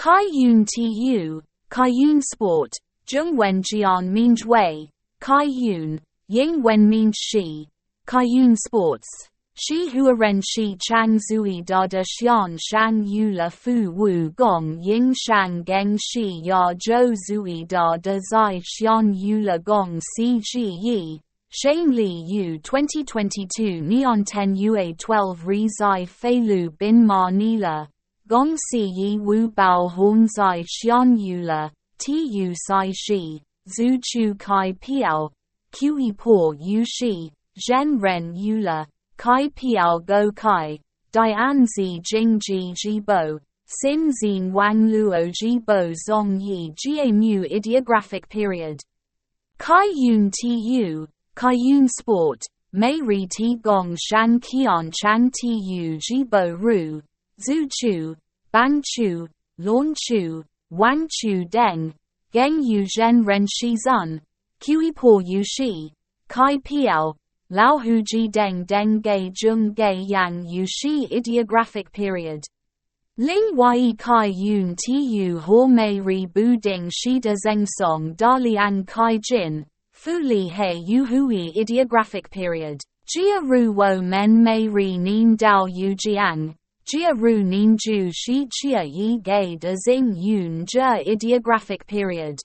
Kai Yun Tu, Kai Yun Sport, Zheng Wen Jian Minj Wei, Kai Yun, Ying Wen Minj Shi, Kai Yun Sports. Shi Hua Ren Shi Chang Zui Da De Xian Shang Yu La Fu Wu Gong Ying Shang Geng Shi Ya Zhou Zui Da Zai Xian Yu La Gong Si Ji Yi. Shane Li Yu 2022 Neon 10 UA 12 Ri Zai Fei Lu Bin Ma Nila. Gong Si Yi Wu Bao Horn Zai Xian Yu La. Tu Sai Shi. Zhu Chu Kai Piao. Qi Po Yu Shi. Zhen Ren Yu La. Kai Piao Go Kai, Dian Zi Jing Ji Bo, Sin Zin Wang Luo Jibo Zong Yi Jie Mu Ideographic Period. Kai Yun Tu, Kai Yun Sport, Mei Ri Ti Gong Shan Qian Chang Tu Jibo Ru, Zhu Chu, Bang Chu, Lon Chu, Wang Chu Deng, Geng Yu Zhen Ren Shi Zun, Kui Po Yu Shi, Kai Piao, Lao Hu Ji Deng Deng Ge Zheng Gei Yang Yu Shi Ideographic Period. Ling Yi Kai Yun Ti Yu Ho Mei Ri Bu Ding Shi De Zeng Song Da Liang Kai Jin, Fu Li He Yu Hui Ideographic Period. Jia Ru Wo Men Mei Ri Nin Dao Yu Jiang, Jia Ru Ju Shi Chia Yi Gei De Zing Yun Zhe Ideographic Period.